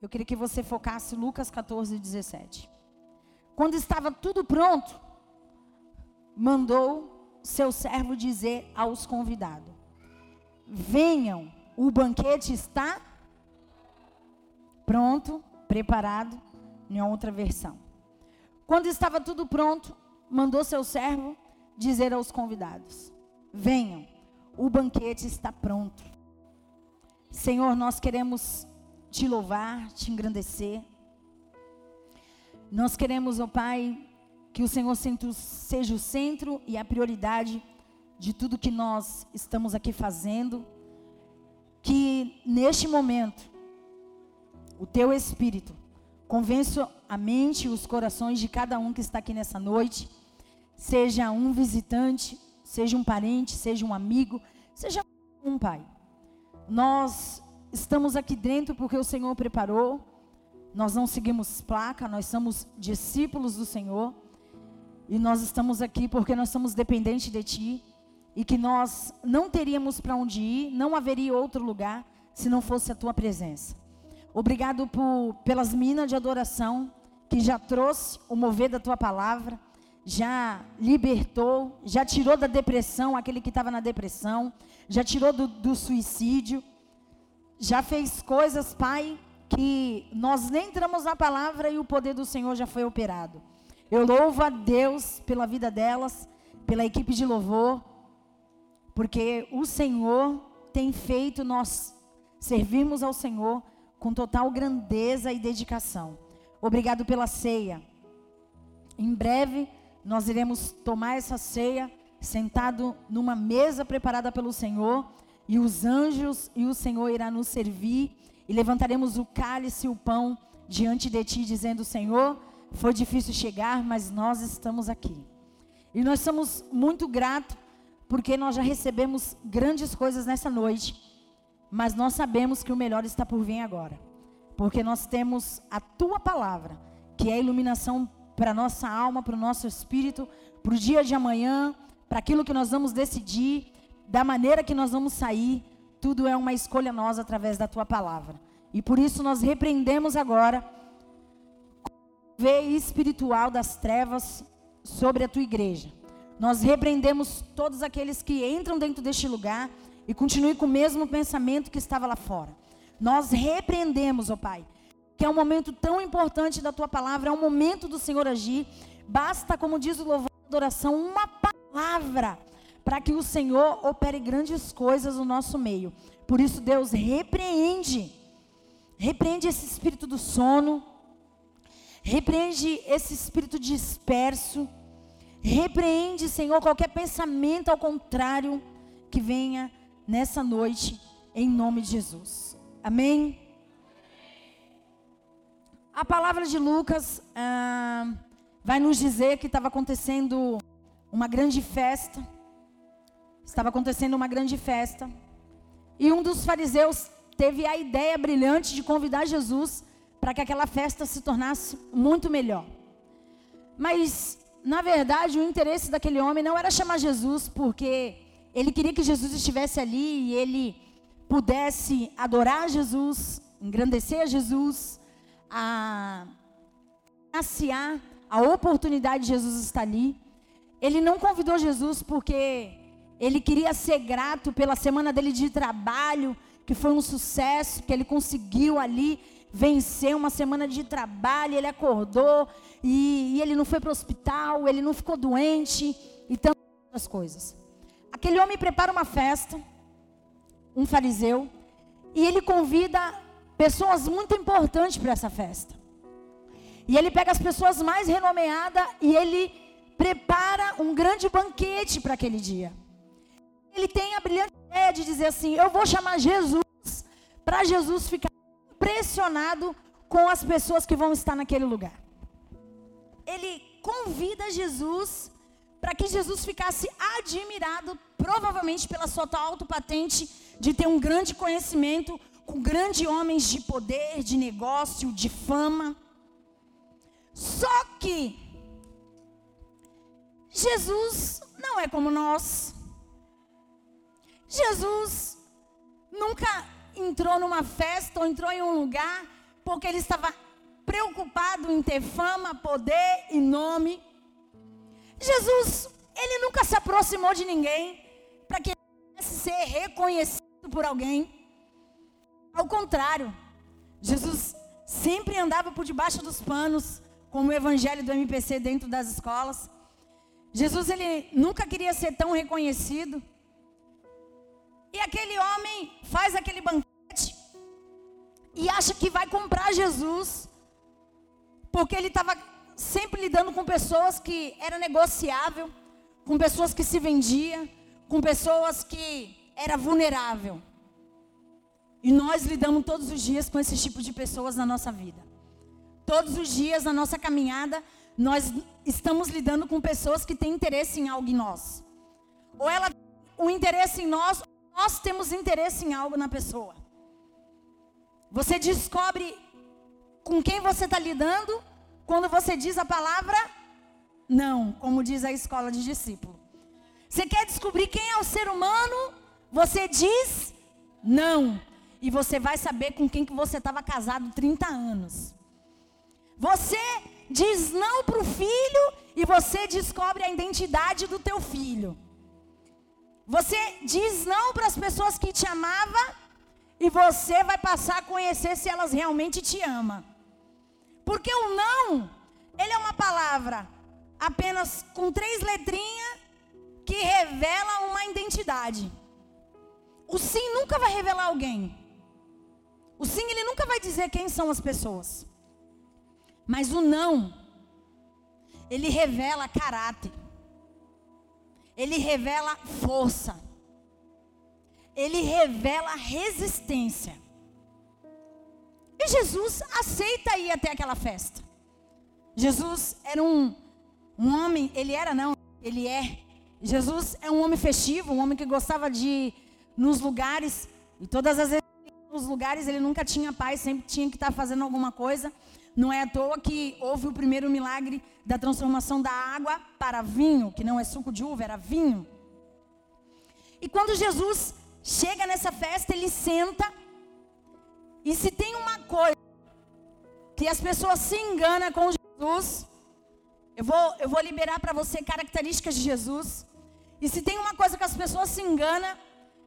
Eu queria que você focasse Lucas 14, 17. Quando estava tudo pronto, mandou seu servo dizer aos convidados: Venham, o banquete está pronto, preparado, em outra versão. Quando estava tudo pronto, mandou seu servo dizer aos convidados: Venham, o banquete está pronto. Senhor, nós queremos te louvar, te engrandecer. Nós queremos, ó oh Pai, que o Senhor seja o centro e a prioridade de tudo que nós estamos aqui fazendo. Que neste momento, o teu Espírito convença a mente e os corações de cada um que está aqui nessa noite, seja um visitante, seja um parente, seja um amigo, seja um pai. Nós estamos aqui dentro porque o Senhor preparou. Nós não seguimos placa, nós somos discípulos do Senhor. E nós estamos aqui porque nós somos dependentes de Ti. E que nós não teríamos para onde ir, não haveria outro lugar se não fosse a Tua presença. Obrigado por, pelas minas de adoração que já trouxe o mover da Tua palavra, já libertou, já tirou da depressão aquele que estava na depressão, já tirou do, do suicídio já fez coisas, Pai, que nós nem entramos na palavra e o poder do Senhor já foi operado. Eu louvo a Deus pela vida delas, pela equipe de louvor, porque o Senhor tem feito nós servirmos ao Senhor com total grandeza e dedicação. Obrigado pela ceia. Em breve nós iremos tomar essa ceia sentado numa mesa preparada pelo Senhor e os anjos e o Senhor irá nos servir, e levantaremos o cálice e o pão diante de ti, dizendo: Senhor, foi difícil chegar, mas nós estamos aqui. E nós somos muito gratos, porque nós já recebemos grandes coisas nessa noite, mas nós sabemos que o melhor está por vir agora, porque nós temos a tua palavra, que é a iluminação para nossa alma, para o nosso espírito, para o dia de amanhã, para aquilo que nós vamos decidir da maneira que nós vamos sair, tudo é uma escolha nossa através da tua palavra. E por isso nós repreendemos agora o veio espiritual das trevas sobre a tua igreja. Nós repreendemos todos aqueles que entram dentro deste lugar e continuem com o mesmo pensamento que estava lá fora. Nós repreendemos, ó oh Pai, que é um momento tão importante da tua palavra, é um momento do Senhor agir. Basta, como diz o louvor da adoração, uma palavra para que o Senhor opere grandes coisas no nosso meio. Por isso, Deus repreende, repreende esse espírito do sono, repreende esse espírito disperso, repreende, Senhor, qualquer pensamento ao contrário que venha nessa noite, em nome de Jesus. Amém? A palavra de Lucas ah, vai nos dizer que estava acontecendo uma grande festa Estava acontecendo uma grande festa. E um dos fariseus teve a ideia brilhante de convidar Jesus para que aquela festa se tornasse muito melhor. Mas, na verdade, o interesse daquele homem não era chamar Jesus, porque ele queria que Jesus estivesse ali e ele pudesse adorar Jesus, engrandecer a Jesus, a aciar a oportunidade de Jesus estar ali. Ele não convidou Jesus porque ele queria ser grato pela semana dele de trabalho, que foi um sucesso, que ele conseguiu ali vencer uma semana de trabalho, ele acordou e, e ele não foi para o hospital, ele não ficou doente e tantas outras coisas. Aquele homem prepara uma festa, um fariseu, e ele convida pessoas muito importantes para essa festa. E ele pega as pessoas mais renomeadas e ele prepara um grande banquete para aquele dia ele tem a brilhante ideia de dizer assim: eu vou chamar Jesus, para Jesus ficar impressionado com as pessoas que vão estar naquele lugar. Ele convida Jesus para que Jesus ficasse admirado, provavelmente pela sua tal autopatente de ter um grande conhecimento com grandes homens de poder, de negócio, de fama. Só que Jesus não é como nós. Jesus nunca entrou numa festa ou entrou em um lugar porque ele estava preocupado em ter fama, poder e nome. Jesus, ele nunca se aproximou de ninguém para que ele pudesse ser reconhecido por alguém. Ao contrário, Jesus sempre andava por debaixo dos panos, como o evangelho do MPC dentro das escolas. Jesus ele nunca queria ser tão reconhecido. Aquele homem faz aquele banquete e acha que vai comprar Jesus, porque ele estava sempre lidando com pessoas que era negociável, com pessoas que se vendia, com pessoas que era vulnerável. E nós lidamos todos os dias com esse tipo de pessoas na nossa vida. Todos os dias na nossa caminhada, nós estamos lidando com pessoas que têm interesse em algo em nós. Ou ela o interesse em nós, nós temos interesse em algo na pessoa. Você descobre com quem você está lidando quando você diz a palavra não, como diz a escola de discípulo. Você quer descobrir quem é o ser humano? Você diz não. E você vai saber com quem que você estava casado 30 anos. Você diz não para o filho e você descobre a identidade do teu filho. Você diz não para as pessoas que te amavam e você vai passar a conhecer se elas realmente te amam. Porque o não, ele é uma palavra apenas com três letrinhas que revela uma identidade. O sim nunca vai revelar alguém. O sim, ele nunca vai dizer quem são as pessoas. Mas o não, ele revela caráter. Ele revela força. Ele revela resistência. E Jesus aceita ir até aquela festa. Jesus era um, um homem, ele era não, ele é. Jesus é um homem festivo, um homem que gostava de ir nos lugares, e todas as vezes nos lugares ele nunca tinha paz, sempre tinha que estar fazendo alguma coisa. Não é à toa que houve o primeiro milagre da transformação da água para vinho, que não é suco de uva, era vinho. E quando Jesus chega nessa festa, ele senta. E se tem uma coisa que as pessoas se enganam com Jesus, eu vou, eu vou liberar para você características de Jesus. E se tem uma coisa que as pessoas se enganam,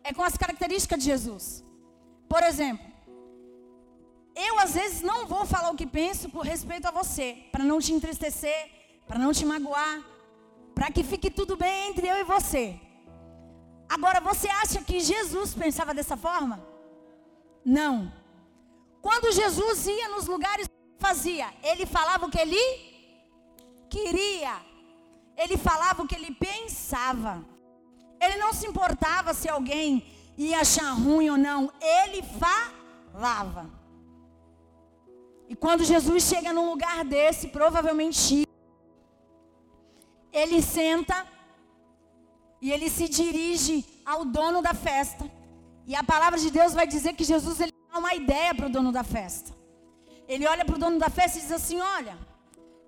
é com as características de Jesus. Por exemplo, eu às vezes não vou falar o que penso por respeito a você, para não te entristecer, para não te magoar, para que fique tudo bem entre eu e você. Agora, você acha que Jesus pensava dessa forma? Não. Quando Jesus ia nos lugares, fazia? Ele falava o que ele queria. Ele falava o que ele pensava. Ele não se importava se alguém ia achar ruim ou não. Ele falava. E quando Jesus chega num lugar desse, provavelmente ele senta e ele se dirige ao dono da festa. E a palavra de Deus vai dizer que Jesus ele dá uma ideia para o dono da festa. Ele olha para o dono da festa e diz assim: Olha,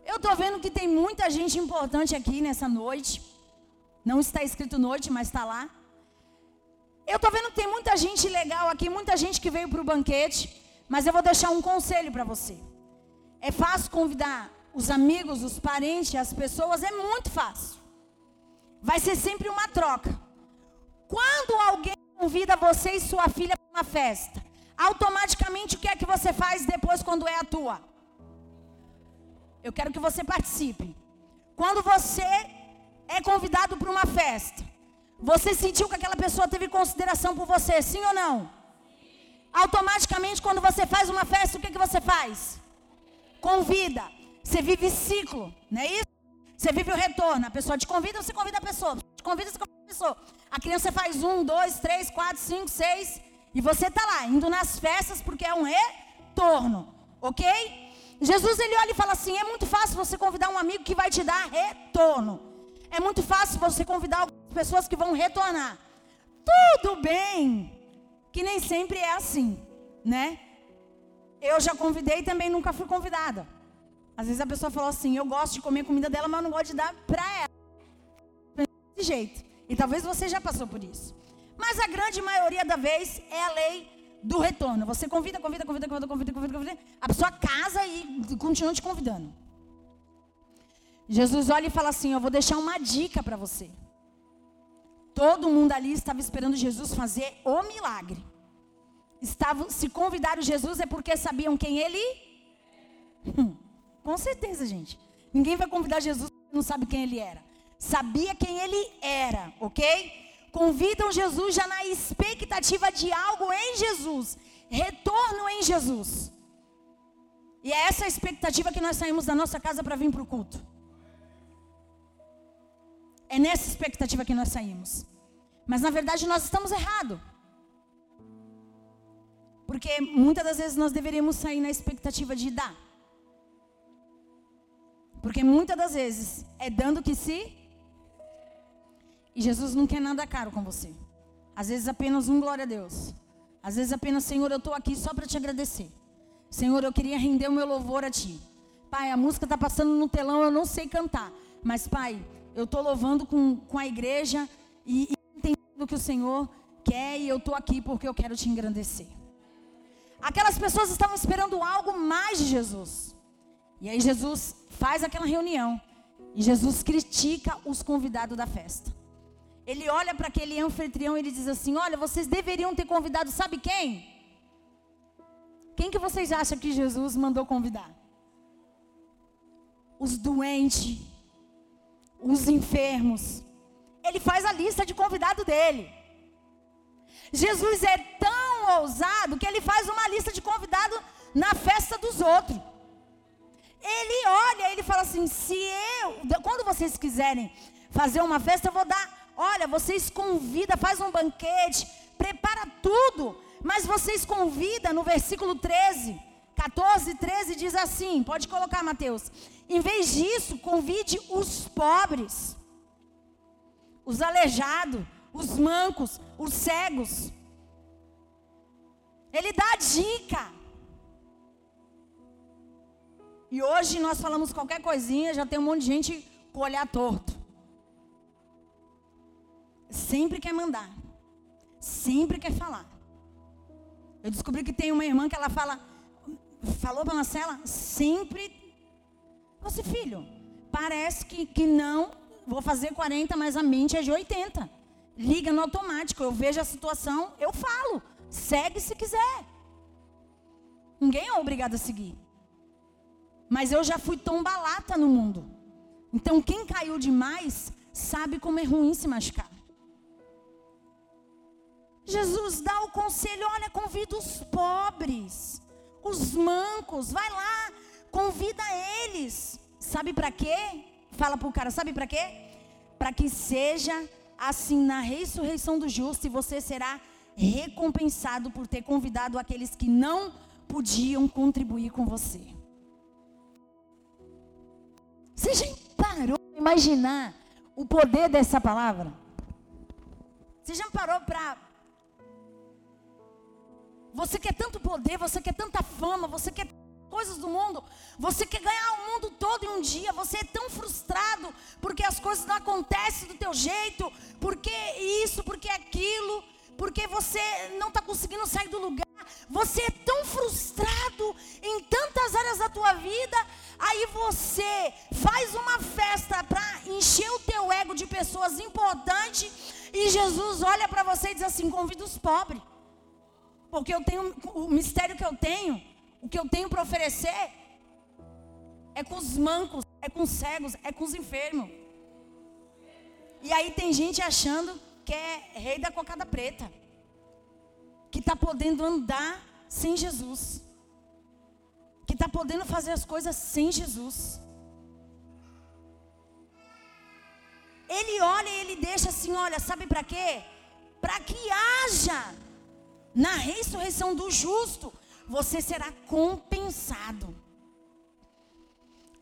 eu estou vendo que tem muita gente importante aqui nessa noite. Não está escrito noite, mas está lá. Eu estou vendo que tem muita gente legal aqui, muita gente que veio para o banquete. Mas eu vou deixar um conselho para você. É fácil convidar os amigos, os parentes, as pessoas, é muito fácil. Vai ser sempre uma troca. Quando alguém convida você e sua filha para uma festa, automaticamente o que é que você faz depois quando é a tua? Eu quero que você participe. Quando você é convidado para uma festa, você sentiu que aquela pessoa teve consideração por você, sim ou não? Automaticamente, quando você faz uma festa, o que, que você faz? Convida. Você vive ciclo, não é isso? Você vive o retorno. A pessoa te convida, você convida a pessoa. Te convida, você convida a pessoa. A criança faz um, dois, três, quatro, cinco, seis. E você está lá, indo nas festas, porque é um retorno. Ok? Jesus ele olha e fala assim: é muito fácil você convidar um amigo que vai te dar retorno. É muito fácil você convidar pessoas que vão retornar. Tudo bem que nem sempre é assim, né? Eu já convidei e também nunca fui convidada. Às vezes a pessoa falou assim: eu gosto de comer comida dela, mas não gosto de dar para ela. Desse jeito. E talvez você já passou por isso. Mas a grande maioria da vez é a lei do retorno. Você convida, convida, convida, convida, convida, convida, convida. A pessoa casa e continua te convidando. Jesus olha e fala assim: Eu vou deixar uma dica para você. Todo mundo ali estava esperando Jesus fazer o milagre. Estavam, se convidaram Jesus é porque sabiam quem ele. Hum, com certeza, gente. Ninguém vai convidar Jesus não sabe quem ele era. Sabia quem ele era, ok? convidam Jesus já na expectativa de algo em Jesus, retorno em Jesus. E é essa expectativa que nós saímos da nossa casa para vir para o culto. É nessa expectativa que nós saímos. Mas na verdade nós estamos errados. Porque muitas das vezes nós deveríamos sair na expectativa de dar. Porque muitas das vezes é dando que se e Jesus não quer nada caro com você. Às vezes apenas um glória a Deus. Às vezes apenas, Senhor, eu estou aqui só para te agradecer. Senhor, eu queria render o meu louvor a Ti. Pai, a música está passando no telão, eu não sei cantar. Mas, Pai, eu estou louvando com, com a igreja e, e entendendo que o Senhor quer e eu estou aqui porque eu quero te engrandecer. Aquelas pessoas estavam esperando algo mais de Jesus. E aí Jesus faz aquela reunião e Jesus critica os convidados da festa. Ele olha para aquele anfitrião e ele diz assim: Olha, vocês deveriam ter convidado, sabe quem? Quem que vocês acham que Jesus mandou convidar? Os doentes, os enfermos. Ele faz a lista de convidado dele. Jesus é tão ousado que ele faz uma lista de convidado na festa dos outros. Ele olha, ele fala assim: se eu, quando vocês quiserem fazer uma festa, eu vou dar Olha, vocês convida, faz um banquete, prepara tudo, mas vocês convida no versículo 13, 14, 13 diz assim, pode colocar Mateus. Em vez disso, convide os pobres, os aleijados, os mancos, os cegos. Ele dá a dica. E hoje nós falamos qualquer coisinha, já tem um monte de gente com o olhar torto. Sempre quer mandar. Sempre quer falar. Eu descobri que tem uma irmã que ela fala, falou para Marcela, sempre. Você, filho, parece que, que não, vou fazer 40, mas a mente é de 80. Liga no automático, eu vejo a situação, eu falo. Segue se quiser. Ninguém é obrigado a seguir. Mas eu já fui tombalata no mundo. Então quem caiu demais sabe como é ruim se machucar. Jesus dá o conselho: olha, convida os pobres, os mancos, vai lá, convida eles. Sabe para quê? Fala para o cara: sabe para quê? Para que seja assim na ressurreição do justo e você será recompensado por ter convidado aqueles que não podiam contribuir com você. Você já parou para imaginar o poder dessa palavra? Você já parou para você quer tanto poder, você quer tanta fama, você quer coisas do mundo, você quer ganhar o mundo todo em um dia, você é tão frustrado porque as coisas não acontecem do teu jeito, porque isso, porque aquilo, porque você não está conseguindo sair do lugar, você é tão frustrado em tantas áreas da tua vida, aí você faz uma festa para encher o teu ego de pessoas importantes e Jesus olha para você e diz assim: convida os pobres. Porque eu tenho o mistério que eu tenho, o que eu tenho para oferecer é com os mancos, é com os cegos, é com os enfermos. E aí tem gente achando que é rei da cocada preta, que está podendo andar sem Jesus, que está podendo fazer as coisas sem Jesus. Ele olha e ele deixa assim, olha, sabe para quê? Para que haja na ressurreição do justo, você será compensado.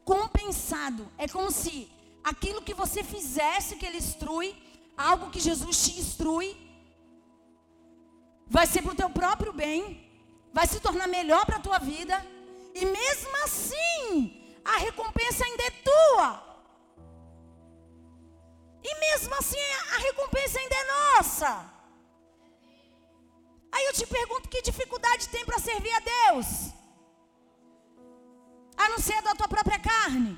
Compensado. É como se aquilo que você fizesse que ele instrui, algo que Jesus te instrui, vai ser para o teu próprio bem, vai se tornar melhor para a tua vida, e mesmo assim, a recompensa ainda é tua. E mesmo assim, a recompensa ainda é nossa. Eu te pergunto que dificuldade tem para servir a Deus? A não ser da tua própria carne.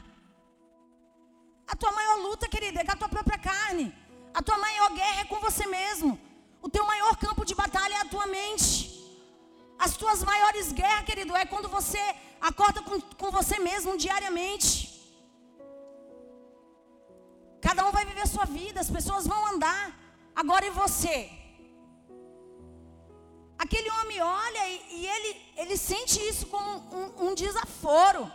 A tua maior luta, querida, é com a tua própria carne. A tua maior guerra é com você mesmo. O teu maior campo de batalha é a tua mente. As tuas maiores guerras, querido, é quando você acorda com, com você mesmo diariamente. Cada um vai viver sua vida, as pessoas vão andar. Agora e você? Aquele homem olha e, e ele, ele sente isso como um, um desaforo.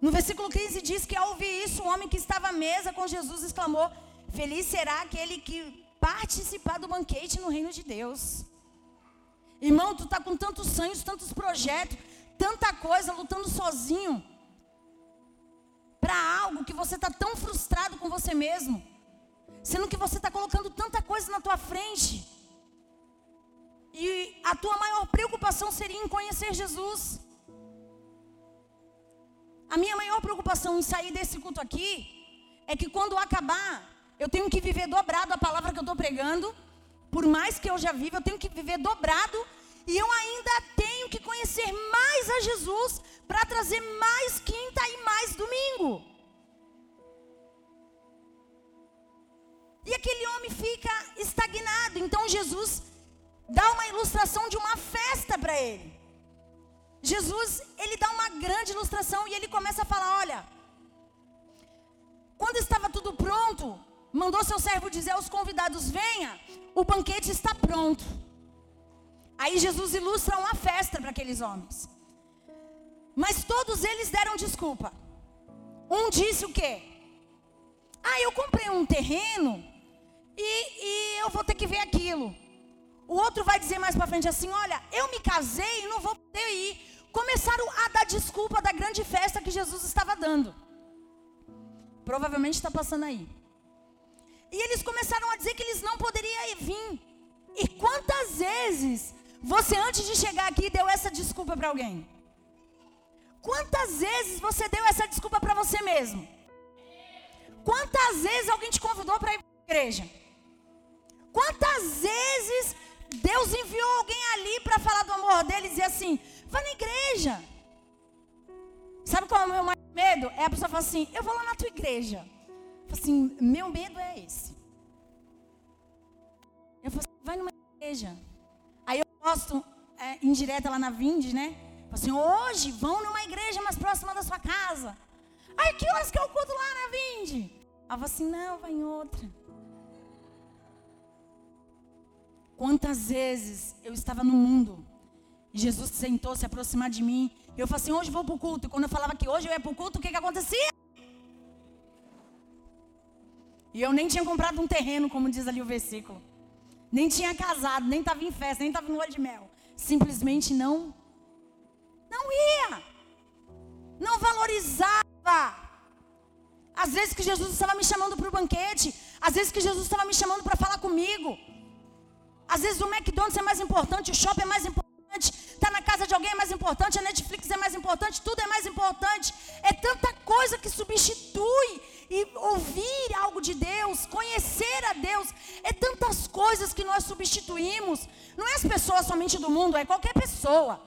No versículo 15 diz que ao ouvir isso, o homem que estava à mesa com Jesus exclamou: Feliz será aquele que participar do banquete no reino de Deus. Irmão, tu está com tantos sonhos, tantos projetos, tanta coisa, lutando sozinho. Para algo que você está tão frustrado com você mesmo. Sendo que você está colocando tanta coisa na tua frente. E a tua maior preocupação seria em conhecer Jesus. A minha maior preocupação em sair desse culto aqui é que quando acabar, eu tenho que viver dobrado a palavra que eu estou pregando. Por mais que eu já viva, eu tenho que viver dobrado. E eu ainda tenho que conhecer mais a Jesus para trazer mais quinta e mais domingo. E aquele homem fica estagnado. Então Jesus dá uma ilustração de uma festa para ele. Jesus, ele dá uma grande ilustração e ele começa a falar: olha, quando estava tudo pronto, mandou seu servo dizer aos convidados: venha, o banquete está pronto. Aí Jesus ilustra uma festa para aqueles homens. Mas todos eles deram desculpa. Um disse o quê? Ah, eu comprei um terreno e, e eu vou ter que ver aquilo. O outro vai dizer mais para frente assim: Olha, eu me casei e não vou poder ir. Começaram a dar desculpa da grande festa que Jesus estava dando. Provavelmente está passando aí. E eles começaram a dizer que eles não poderiam vir. E quantas vezes você, antes de chegar aqui, deu essa desculpa para alguém? Quantas vezes você deu essa desculpa para você mesmo? Quantas vezes alguém te convidou para ir para a igreja? Quantas vezes Deus enviou alguém ali para falar do amor dele e dizer assim: vai na igreja. Sabe qual é o meu maior medo? É a pessoa falar assim: eu vou lá na tua igreja. Eu assim: meu medo é esse. Eu falo assim: vai numa igreja. Aí eu posto é, indireta lá na Vind, né? Falo assim: hoje vão numa igreja mais próxima da sua casa. Aí que horas que eu culto lá na Vind? Aí eu falo assim: não, vai em outra. Quantas vezes eu estava no mundo e Jesus sentou se aproximar de mim. E eu falei assim: hoje vou para o culto. E quando eu falava que hoje eu ia para o culto, o que, que acontecia? E eu nem tinha comprado um terreno, como diz ali o versículo. Nem tinha casado, nem estava em festa, nem estava no olho de mel. Simplesmente não. Não ia. Não valorizava. Às vezes que Jesus estava me chamando para o banquete. Às vezes que Jesus estava me chamando para falar comigo. Às vezes o McDonald's é mais importante, o shopping é mais importante, estar tá na casa de alguém é mais importante, a Netflix é mais importante, tudo é mais importante. É tanta coisa que substitui e ouvir algo de Deus, conhecer a Deus, é tantas coisas que nós substituímos. Não é as pessoas somente do mundo, é qualquer pessoa,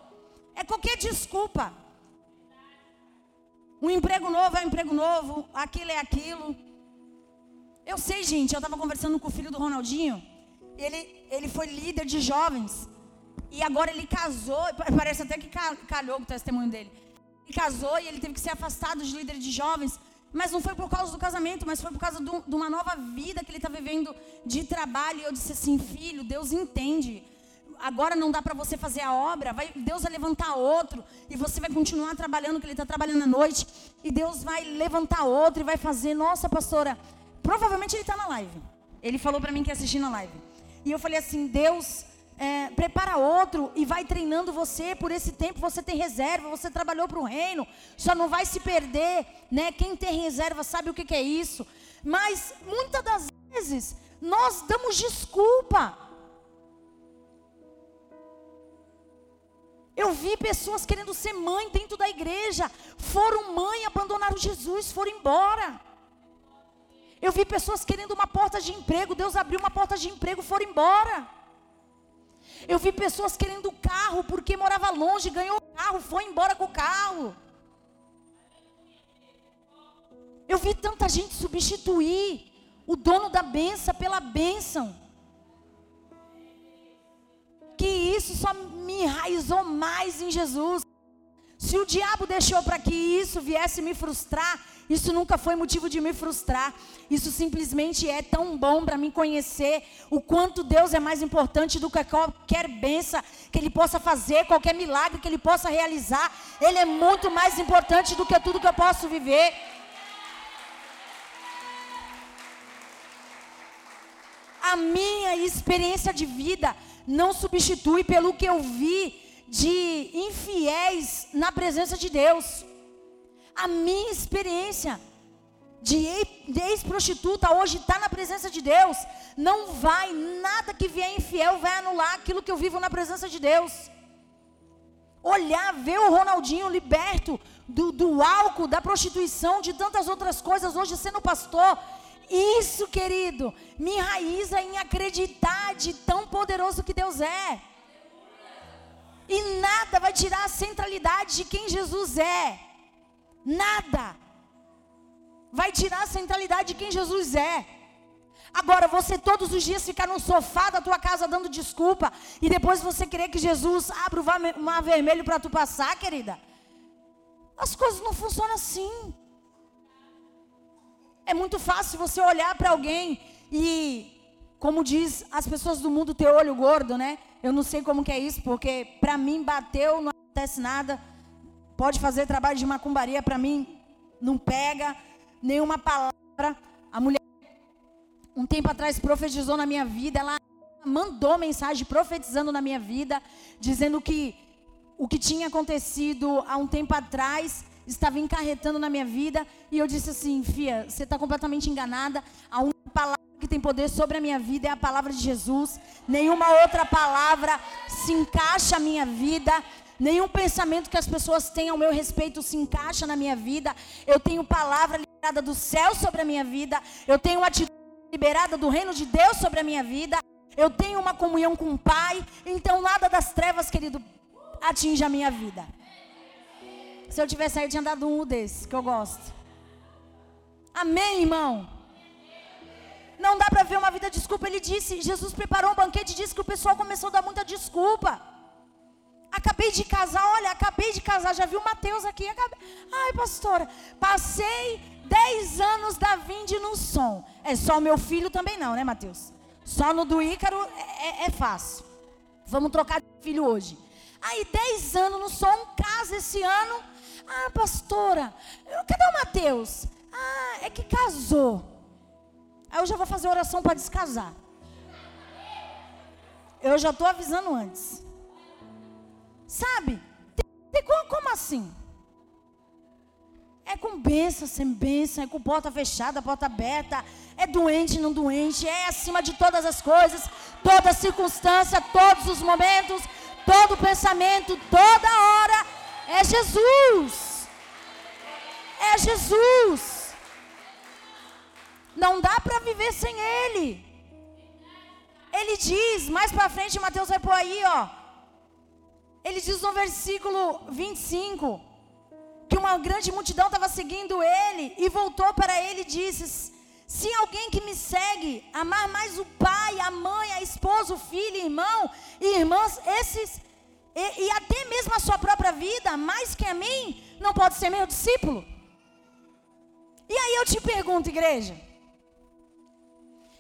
é qualquer desculpa. Um emprego novo é um emprego novo, aquilo é aquilo. Eu sei, gente, eu estava conversando com o filho do Ronaldinho ele, ele foi líder de jovens. E agora ele casou, parece até que calhou o testemunho dele. Ele casou e ele teve que ser afastado de líder de jovens. Mas não foi por causa do casamento, mas foi por causa do, de uma nova vida que ele está vivendo de trabalho. E eu disse assim, filho, Deus entende. Agora não dá para você fazer a obra, vai, Deus vai levantar outro. E você vai continuar trabalhando, que ele está trabalhando à noite. E Deus vai levantar outro e vai fazer. Nossa, pastora, provavelmente ele está na live. Ele falou para mim que ia assistir na live. E eu falei assim: Deus, é, prepara outro e vai treinando você. Por esse tempo você tem reserva, você trabalhou para o reino, só não vai se perder, né? Quem tem reserva sabe o que, que é isso. Mas muitas das vezes nós damos desculpa. Eu vi pessoas querendo ser mãe dentro da igreja, foram mãe, abandonaram Jesus, foram embora. Eu vi pessoas querendo uma porta de emprego, Deus abriu uma porta de emprego, foram embora. Eu vi pessoas querendo carro porque morava longe, ganhou o carro, foi embora com o carro. Eu vi tanta gente substituir o dono da benção pela bênção. Que isso só me enraizou mais em Jesus. Se o diabo deixou para que isso viesse me frustrar, isso nunca foi motivo de me frustrar. Isso simplesmente é tão bom para mim conhecer o quanto Deus é mais importante do que qualquer benção que Ele possa fazer, qualquer milagre que Ele possa realizar. Ele é muito mais importante do que tudo que eu posso viver. A minha experiência de vida não substitui pelo que eu vi de infiéis na presença de Deus. A minha experiência de ex-prostituta hoje está na presença de Deus. Não vai, nada que vier infiel vai anular aquilo que eu vivo na presença de Deus. Olhar, ver o Ronaldinho liberto do, do álcool, da prostituição, de tantas outras coisas, hoje sendo pastor. Isso, querido, me enraiza em acreditar de tão poderoso que Deus é. E nada vai tirar a centralidade de quem Jesus é. Nada. Vai tirar a centralidade de quem Jesus é. Agora, você todos os dias ficar no sofá da tua casa dando desculpa e depois você querer que Jesus abra o mar vermelho para tu passar, querida. As coisas não funcionam assim. É muito fácil você olhar para alguém e, como diz as pessoas do mundo, ter olho gordo, né? Eu não sei como que é isso, porque para mim bateu, não acontece nada. Pode fazer trabalho de macumbaria, para mim não pega nenhuma palavra. A mulher, um tempo atrás, profetizou na minha vida. Ela mandou mensagem profetizando na minha vida, dizendo que o que tinha acontecido há um tempo atrás estava encarretando na minha vida. E eu disse assim: Fia, você está completamente enganada. A única palavra que tem poder sobre a minha vida é a palavra de Jesus. Nenhuma outra palavra se encaixa a minha vida. Nenhum pensamento que as pessoas têm ao meu respeito se encaixa na minha vida. Eu tenho palavra liberada do céu sobre a minha vida. Eu tenho atitude liberada do reino de Deus sobre a minha vida. Eu tenho uma comunhão com o Pai. Então nada das trevas, querido, atinge a minha vida. Se eu tivesse aí, eu tinha dado um desse, que eu gosto. Amém, irmão? Não dá para ver uma vida desculpa. Ele disse, Jesus preparou um banquete e disse que o pessoal começou a dar muita desculpa. Acabei de casar, olha, acabei de casar, já viu Mateus aqui. Acabei... Ai, pastora, passei 10 anos da Vinde no som. É só o meu filho também não, né, Mateus? Só no do Ícaro é, é, é fácil. Vamos trocar de filho hoje. Aí, 10 anos no som, casa esse ano. Ah, pastora, cadê o Mateus? Ah, é que casou. Aí eu já vou fazer oração para descasar. Eu já estou avisando antes. Sabe? Como assim? É com bênção, sem bênção, é com porta fechada, porta aberta, é doente, não doente, é acima de todas as coisas, toda circunstância, todos os momentos, todo pensamento, toda hora, é Jesus. É Jesus. Não dá para viver sem Ele. Ele diz, mais para frente, Mateus vai pôr aí, ó. Ele diz no versículo 25 que uma grande multidão estava seguindo ele e voltou para ele e disse: Se alguém que me segue amar mais o pai, a mãe, a esposa, o filho, irmão e irmãs, esses e, e até mesmo a sua própria vida, mais que a mim, não pode ser meu discípulo. E aí eu te pergunto, igreja,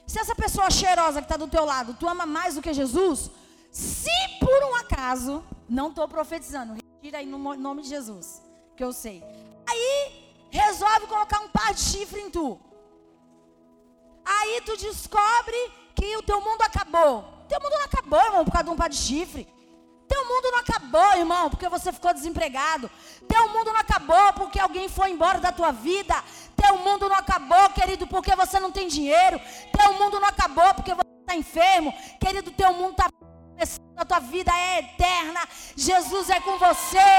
se essa pessoa cheirosa que está do teu lado, tu ama mais do que Jesus, se por um acaso, não estou profetizando, retira aí no nome de Jesus, que eu sei. Aí resolve colocar um par de chifre em tu. Aí tu descobre que o teu mundo acabou. Teu mundo não acabou, irmão, por causa de um par de chifre. Teu mundo não acabou, irmão, porque você ficou desempregado. Teu mundo não acabou porque alguém foi embora da tua vida. Teu mundo não acabou, querido, porque você não tem dinheiro. Teu mundo não acabou porque você está enfermo. Querido, teu mundo está a tua vida é eterna. Jesus é com você.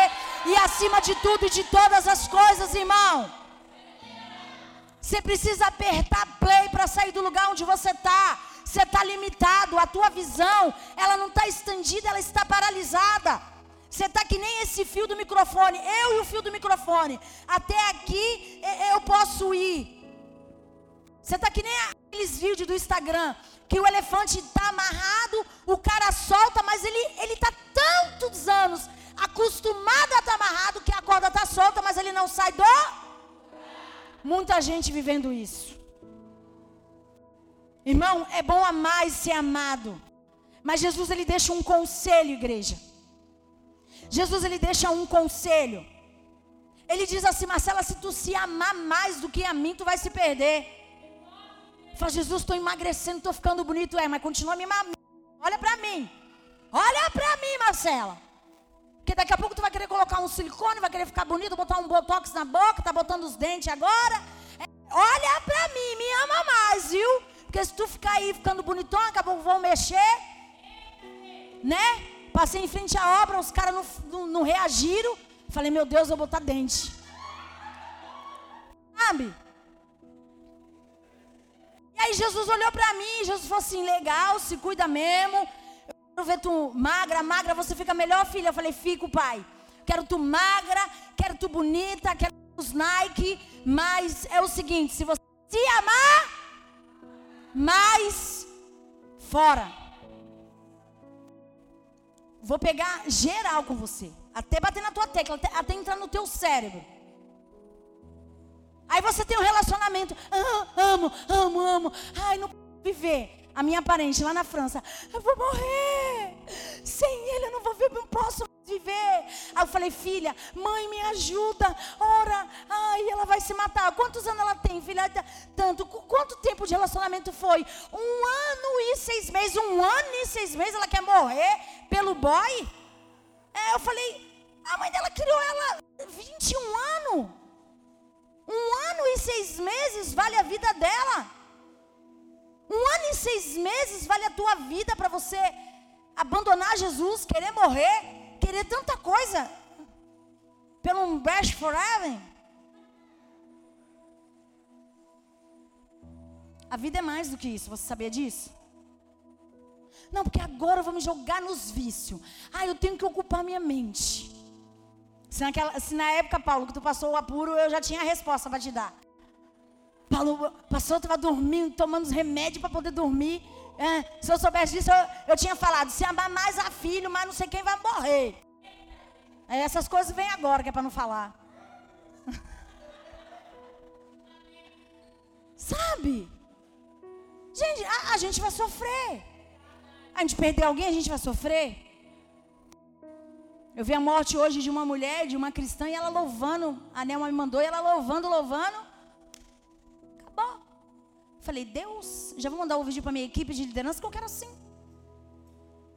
E acima de tudo e de todas as coisas, irmão. Você precisa apertar play para sair do lugar onde você está. você está limitado, a tua visão, ela não está estendida, ela está paralisada. Você está que nem esse fio do microfone, eu e o fio do microfone. Até aqui eu posso ir. Você está que nem aqueles vídeos do Instagram, que o elefante está amarrado, o cara solta, mas ele está tantos anos acostumado a estar tá amarrado que a corda está solta, mas ele não sai do. Muita gente vivendo isso. Irmão, é bom amar e ser amado. Mas Jesus ele deixa um conselho, igreja. Jesus ele deixa um conselho. Ele diz assim, Marcela, se tu se amar mais do que a mim, tu vai se perder. Fala, Jesus, estou emagrecendo, estou ficando bonito. É, mas continua me amando. Olha para mim. Olha para mim, Marcela. Porque daqui a pouco tu vai querer colocar um silicone, vai querer ficar bonito, botar um botox na boca, tá botando os dentes agora. É, olha para mim, me ama mais, viu? Porque se tu ficar aí ficando bonitão, acabou vão mexer. Né? Passei em frente à obra, os caras não, não, não reagiram. Falei, meu Deus, eu vou botar dente. Sabe? E aí Jesus olhou para mim, Jesus falou assim, legal, se cuida mesmo. Eu quero ver tu magra, magra, você fica melhor, filha. Eu falei, fico, pai. Quero tu magra, quero tu bonita, quero os Nike. Mas é o seguinte, se você se amar, mais fora. Vou pegar geral com você. Até bater na tua tecla, até, até entrar no teu cérebro. Aí você tem um relacionamento. Ah, amo, amo, amo. Ai, não viver. A minha parente lá na França. Eu vou morrer. Sem ele eu não vou viver, não posso viver. Aí eu falei, filha, mãe, me ajuda. Ora, ai, ela vai se matar. Quantos anos ela tem, filha? Tanto. Quanto tempo de relacionamento foi? Um ano e seis meses. Um ano e seis meses ela quer morrer pelo boy? É, eu falei, a mãe dela criou ela seis meses vale a vida dela. Um ano e seis meses vale a tua vida para você abandonar Jesus, querer morrer querer tanta coisa pelo um best forever. A vida é mais do que isso, você sabia disso? Não, porque agora eu vou me jogar nos vícios. Ah, eu tenho que ocupar minha mente. Se, naquela, se na época, Paulo, que tu passou o apuro, eu já tinha a resposta para te dar. Paulo, passou, estava dormindo, tomando os remédios para poder dormir. É, se eu soubesse disso, eu, eu, tinha falado, se amar mais a filho, mas não sei quem vai morrer. Aí essas coisas vêm agora, que é para não falar. Sabe? Gente, a, a, gente vai sofrer. A gente perder alguém, a gente vai sofrer. Eu vi a morte hoje de uma mulher, de uma cristã, e ela louvando. A Nelma me mandou, e ela louvando, louvando. Falei, Deus, já vou mandar o um vídeo para minha equipe de liderança que eu quero assim.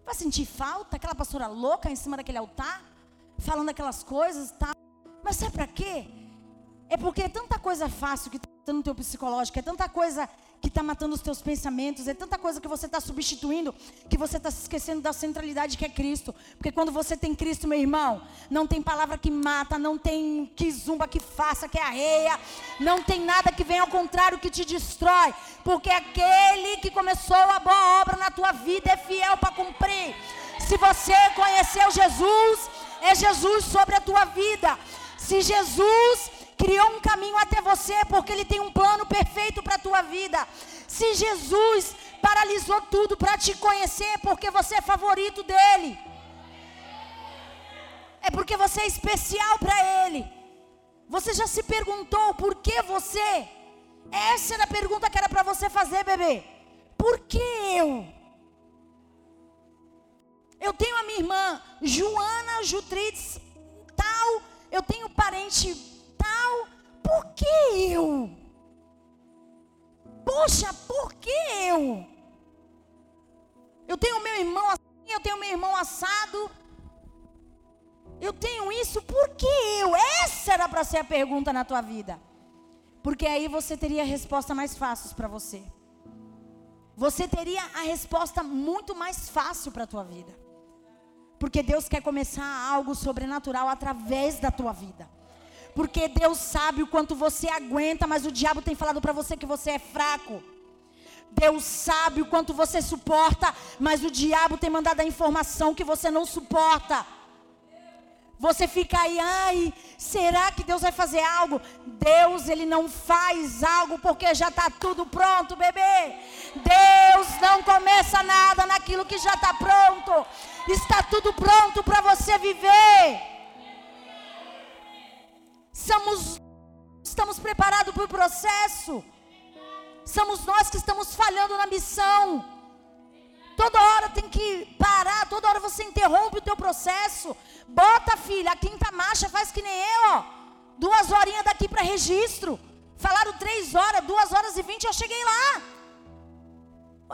Vai sentir falta, aquela pastora louca em cima daquele altar, falando aquelas coisas tal. Mas sabe para quê? É porque é tanta coisa fácil que está no teu psicológico, é tanta coisa que está matando os teus pensamentos, é tanta coisa que você está substituindo, que você está se esquecendo da centralidade que é Cristo. Porque quando você tem Cristo, meu irmão, não tem palavra que mata, não tem que zumba que faça, que arreia, não tem nada que venha ao contrário que te destrói. Porque aquele que começou a boa obra na tua vida é fiel para cumprir. Se você conheceu Jesus, é Jesus sobre a tua vida. Se Jesus criou um caminho até você porque Ele tem um plano perfeito para a tua vida. Se Jesus paralisou tudo para te conhecer porque você é favorito dele, é porque você é especial para Ele. Você já se perguntou por que você? Essa era a pergunta que era para você fazer, bebê. Por que eu? Eu tenho a minha irmã Joana Jutrides, tal. Eu tenho parente tal, por que eu? Poxa, por que eu? Eu tenho meu irmão assim, eu tenho meu irmão assado. Eu tenho isso, por que eu? Essa era para ser a pergunta na tua vida. Porque aí você teria a resposta mais fácil para você. Você teria a resposta muito mais fácil para a tua vida. Porque Deus quer começar algo sobrenatural através da tua vida. Porque Deus sabe o quanto você aguenta, mas o diabo tem falado para você que você é fraco. Deus sabe o quanto você suporta, mas o diabo tem mandado a informação que você não suporta. Você fica aí, ai, será que Deus vai fazer algo? Deus, ele não faz algo porque já está tudo pronto, bebê. Deus não começa nada naquilo que já está pronto. Está tudo pronto para você viver. Somos, estamos preparados para o processo. Somos nós que estamos falhando na missão. Toda hora tem que parar, toda hora você interrompe o teu processo. Bota, filha, a quinta marcha faz que nem eu, ó. Duas horinhas daqui para registro. Falaram três horas, duas horas e vinte, eu cheguei lá.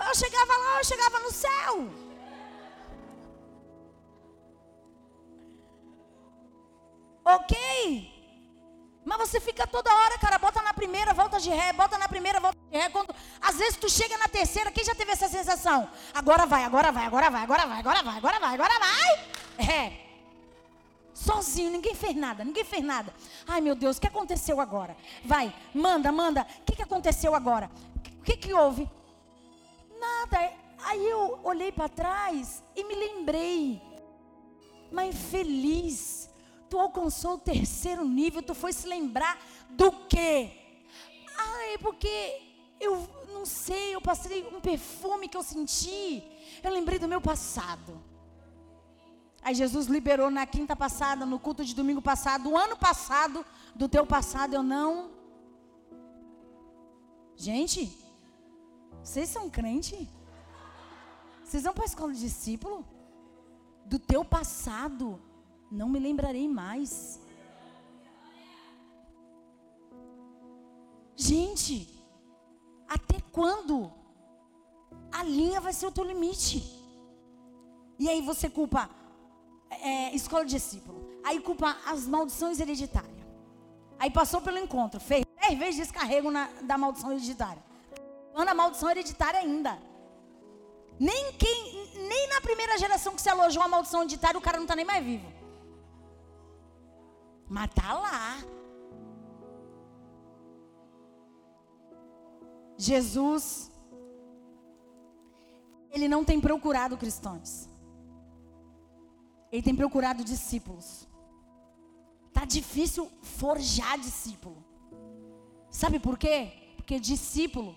Eu chegava lá, eu chegava no céu. Ok? Mas você fica toda hora, cara, bota na primeira, volta de ré, bota na primeira, volta de ré. Quando, às vezes tu chega na terceira, quem já teve essa sensação? Agora vai, agora vai, agora vai, agora vai, agora vai, agora vai, agora vai. É. Sozinho, ninguém fez nada, ninguém fez nada. Ai meu Deus, o que aconteceu agora? Vai, manda, manda. O que, que aconteceu agora? O que, que houve? Nada. Aí eu olhei para trás e me lembrei. Mas feliz Tu alcançou o terceiro nível, tu foi se lembrar do quê? Ah, é porque eu não sei, eu passei um perfume que eu senti. Eu lembrei do meu passado. Aí Jesus liberou na quinta passada, no culto de domingo passado, o ano passado, do teu passado eu não. Gente, vocês são crente? Vocês vão para a escola de discípulo? Do teu passado não me lembrarei mais. Gente, até quando? A linha vai ser o teu limite. E aí você culpa é, escola de discípulo. Aí culpa as maldições hereditárias. Aí passou pelo encontro, fez dez vezes descarrego na, da maldição hereditária. Anda a maldição hereditária ainda. Nem quem, nem na primeira geração que se alojou a maldição hereditária, o cara não está nem mais vivo. Mas tá lá. Jesus, ele não tem procurado cristãos. Ele tem procurado discípulos. Tá difícil forjar discípulo. Sabe por quê? Porque discípulo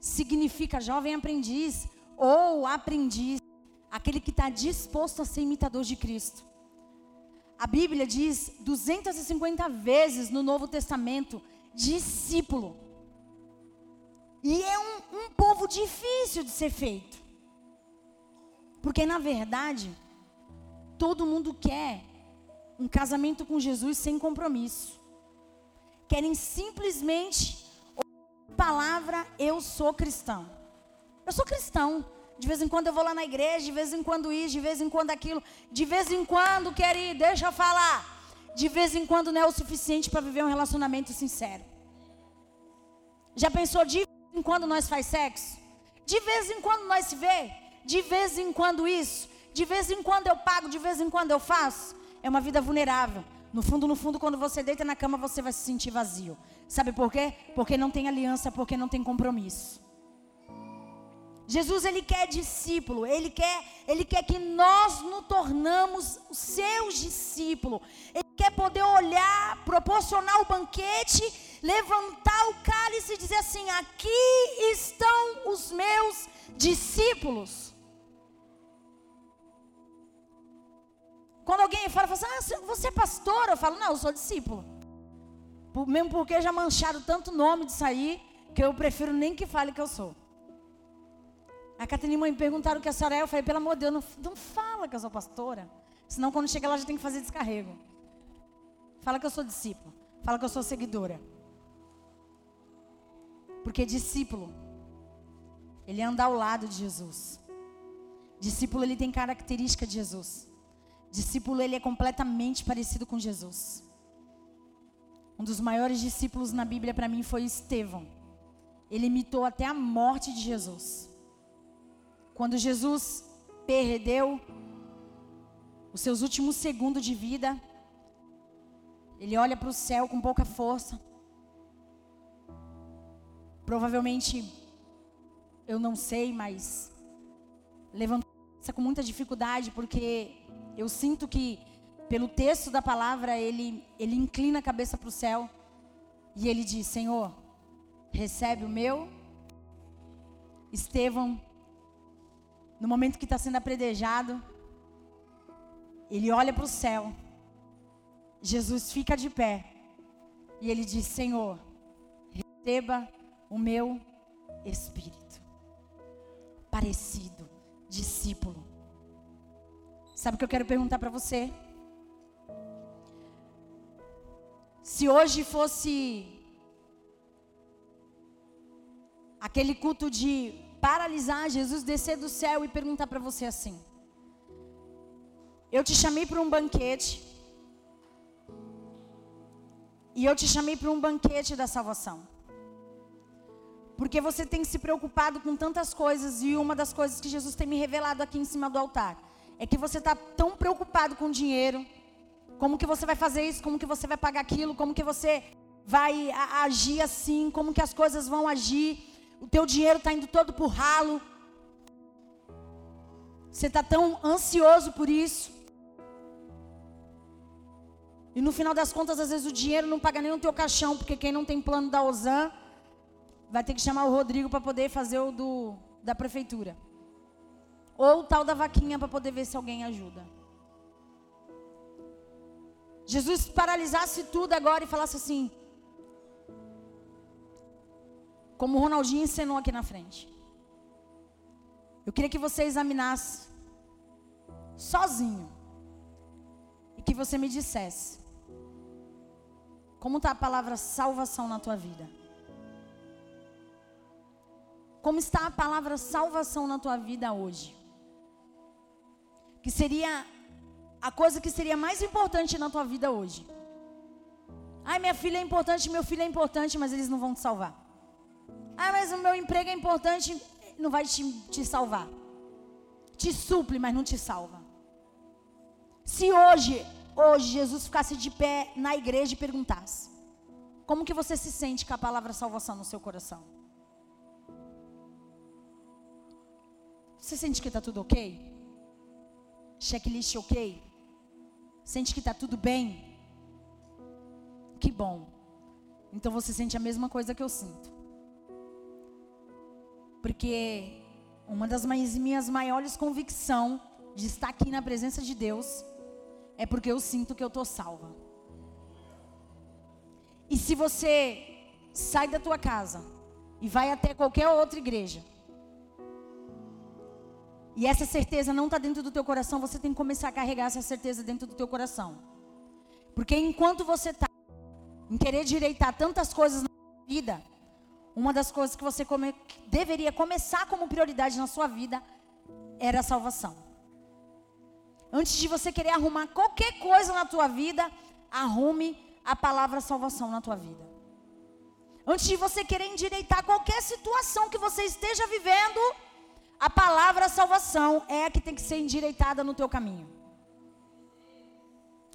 significa jovem aprendiz ou aprendiz, aquele que está disposto a ser imitador de Cristo. A Bíblia diz 250 vezes no Novo Testamento, discípulo. E é um, um povo difícil de ser feito. Porque, na verdade, todo mundo quer um casamento com Jesus sem compromisso. Querem simplesmente palavra eu sou cristão. Eu sou cristão. De vez em quando eu vou lá na igreja, de vez em quando isso, de vez em quando aquilo, de vez em quando quer ir, deixa eu falar. De vez em quando não é o suficiente para viver um relacionamento sincero. Já pensou de vez em quando nós faz sexo? De vez em quando nós se vê? De vez em quando isso? De vez em quando eu pago, de vez em quando eu faço? É uma vida vulnerável. No fundo, no fundo, quando você deita na cama, você vai se sentir vazio. Sabe por quê? Porque não tem aliança, porque não tem compromisso. Jesus ele quer discípulo, ele quer, ele quer que nós nos tornamos os seus discípulos. Ele quer poder olhar, proporcionar o banquete, levantar o cálice e dizer assim: "Aqui estão os meus discípulos". Quando alguém fala, fala assim, ah, você é pastor? Eu falo, não, eu sou discípulo. Mesmo porque já mancharam tanto nome disso aí, que eu prefiro nem que fale que eu sou. A Catarina mãe perguntaram o que a senhora é. Eu falei, pelo amor de Deus, não, não fala que eu sou pastora. Senão quando chega lá já tem que fazer descarrego. Fala que eu sou discípulo. Fala que eu sou seguidora. Porque discípulo, ele anda ao lado de Jesus. Discípulo, ele tem característica de Jesus. Discípulo, ele é completamente parecido com Jesus. Um dos maiores discípulos na Bíblia para mim foi Estevão. Ele imitou até a morte de Jesus. Quando Jesus perdeu os seus últimos segundos de vida, ele olha para o céu com pouca força. Provavelmente eu não sei, mas levantou com muita dificuldade, porque eu sinto que, pelo texto da palavra, ele, ele inclina a cabeça para o céu e ele diz: Senhor, recebe o meu. Estevão, no momento que está sendo apredejado, ele olha para o céu. Jesus fica de pé e ele diz: Senhor, receba o meu espírito. Parecido, discípulo. Sabe o que eu quero perguntar para você? Se hoje fosse aquele culto de paralisar Jesus descer do céu e perguntar para você assim: Eu te chamei para um banquete. E eu te chamei para um banquete da salvação. Porque você tem se preocupado com tantas coisas e uma das coisas que Jesus tem me revelado aqui em cima do altar é que você está tão preocupado com dinheiro, como que você vai fazer isso, como que você vai pagar aquilo, como que você vai agir assim, como que as coisas vão agir. O teu dinheiro está indo todo por ralo. Você está tão ansioso por isso. E no final das contas, às vezes o dinheiro não paga nem o teu caixão, porque quem não tem plano da OSAN vai ter que chamar o Rodrigo para poder fazer o do, da prefeitura. Ou o tal da vaquinha para poder ver se alguém ajuda. Jesus paralisasse tudo agora e falasse assim: como o Ronaldinho ensinou aqui na frente. Eu queria que você examinasse sozinho e que você me dissesse como está a palavra salvação na tua vida. Como está a palavra salvação na tua vida hoje? Que seria a coisa que seria mais importante na tua vida hoje. Ai, minha filha é importante, meu filho é importante, mas eles não vão te salvar. Ah, mas o meu emprego é importante, não vai te, te salvar. Te suple, mas não te salva. Se hoje, hoje Jesus ficasse de pé na igreja e perguntasse: Como que você se sente com a palavra salvação no seu coração? Você sente que está tudo ok? Checklist ok? Sente que está tudo bem? Que bom. Então você sente a mesma coisa que eu sinto. Porque uma das minhas maiores convicções de estar aqui na presença de Deus é porque eu sinto que eu estou salva. E se você sai da tua casa e vai até qualquer outra igreja, e essa certeza não está dentro do teu coração, você tem que começar a carregar essa certeza dentro do teu coração. Porque enquanto você está em querer direitar tantas coisas na vida, uma das coisas que você come, deveria começar como prioridade na sua vida era a salvação. Antes de você querer arrumar qualquer coisa na tua vida, arrume a palavra salvação na tua vida. Antes de você querer endireitar qualquer situação que você esteja vivendo, a palavra salvação é a que tem que ser endireitada no teu caminho.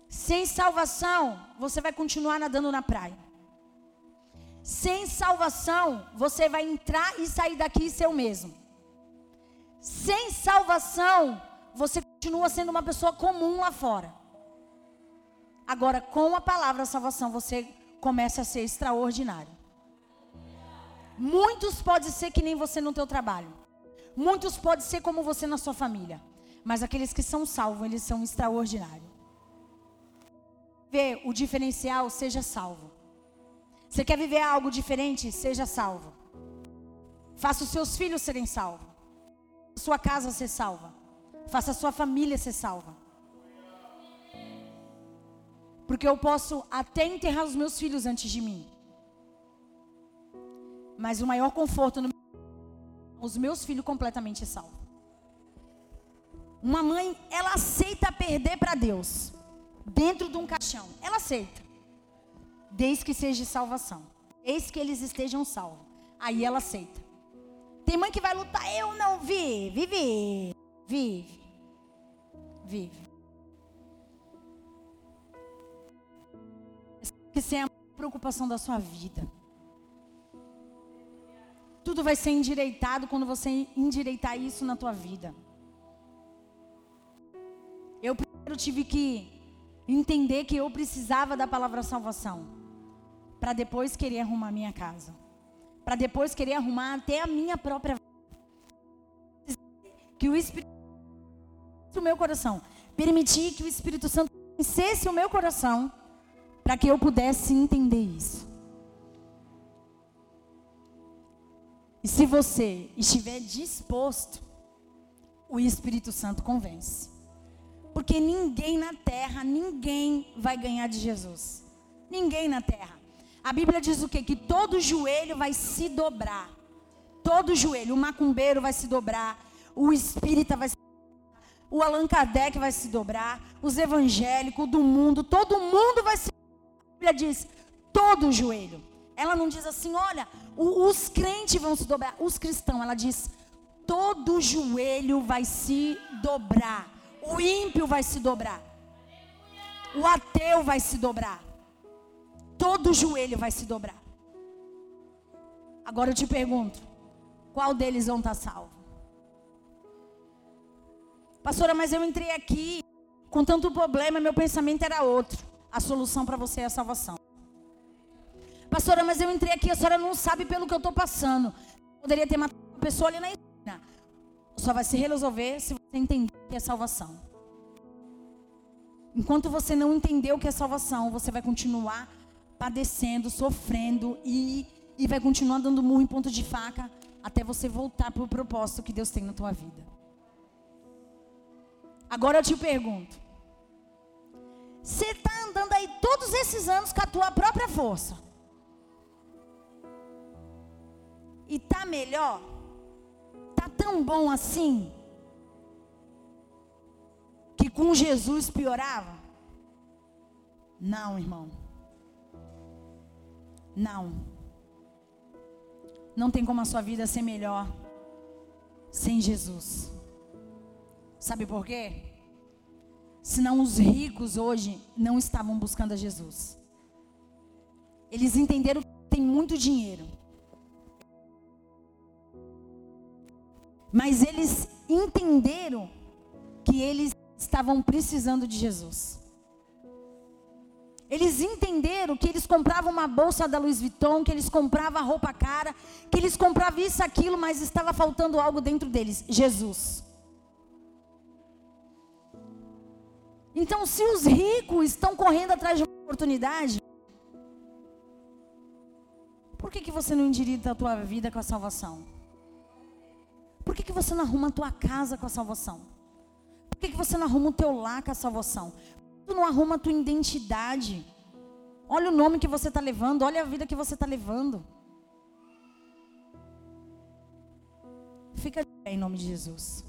Sem salvação, você vai continuar nadando na praia. Sem salvação, você vai entrar e sair daqui o mesmo. Sem salvação, você continua sendo uma pessoa comum lá fora. Agora, com a palavra salvação, você começa a ser extraordinário. Muitos pode ser que nem você no teu trabalho. Muitos podem ser como você na sua família, mas aqueles que são salvos, eles são extraordinários. Vê o diferencial, seja salvo. Você quer viver algo diferente? Seja salvo. Faça os seus filhos serem salvos. Sua casa ser salva. Faça a sua família ser salva. Porque eu posso até enterrar os meus filhos antes de mim. Mas o maior conforto no os meus filhos completamente salvos. Uma mãe, ela aceita perder para Deus, dentro de um caixão. Ela aceita, desde que seja de salvação, desde que eles estejam salvos. Aí ela aceita. Tem mãe que vai lutar, eu não vive, vive, vive, vive. Que seja a preocupação da sua vida. Tudo vai ser endireitado quando você endireitar isso na tua vida. Eu primeiro tive que entender que eu precisava da palavra salvação, para depois querer arrumar minha casa, para depois querer arrumar até a minha própria que o Espírito o meu coração, permitir que o Espírito Santo vencesse o meu coração, para que eu pudesse entender isso. E se você estiver disposto, o Espírito Santo convence. Porque ninguém na terra, ninguém vai ganhar de Jesus. Ninguém na terra. A Bíblia diz o quê? Que todo joelho vai se dobrar. Todo joelho. O macumbeiro vai se dobrar. O espírita vai se dobrar. O Allan Kardec vai se dobrar. Os evangélicos do mundo. Todo mundo vai se dobrar. A Bíblia diz: todo joelho. Ela não diz assim, olha, os crentes vão se dobrar. Os cristãos, ela diz, todo joelho vai se dobrar. O ímpio vai se dobrar. O ateu vai se dobrar. Todo joelho vai se dobrar. Agora eu te pergunto: qual deles vão estar salvo? Pastora, mas eu entrei aqui com tanto problema, meu pensamento era outro. A solução para você é a salvação. Pastora, mas eu entrei aqui, a senhora não sabe pelo que eu estou passando. Poderia ter matado uma pessoa ali na esquina. Só vai se resolver se você entender o que é salvação. Enquanto você não entender o que é salvação, você vai continuar padecendo, sofrendo e, e vai continuar dando murro em ponto de faca até você voltar para o propósito que Deus tem na tua vida. Agora eu te pergunto: você está andando aí todos esses anos com a tua própria força? E tá melhor? Tá tão bom assim? Que com Jesus piorava? Não, irmão. Não. Não tem como a sua vida ser melhor sem Jesus. Sabe por quê? Senão os ricos hoje não estavam buscando a Jesus. Eles entenderam que tem muito dinheiro. Mas eles entenderam que eles estavam precisando de Jesus. Eles entenderam que eles compravam uma bolsa da Louis Vuitton, que eles compravam roupa cara, que eles compravam isso, aquilo, mas estava faltando algo dentro deles: Jesus. Então, se os ricos estão correndo atrás de uma oportunidade, por que, que você não endireita a tua vida com a salvação? Por que, que você não arruma a tua casa com a salvação? Por que, que você não arruma o teu lar com a salvação? Tu não arruma a tua identidade. Olha o nome que você está levando, olha a vida que você está levando. Fica em nome de Jesus.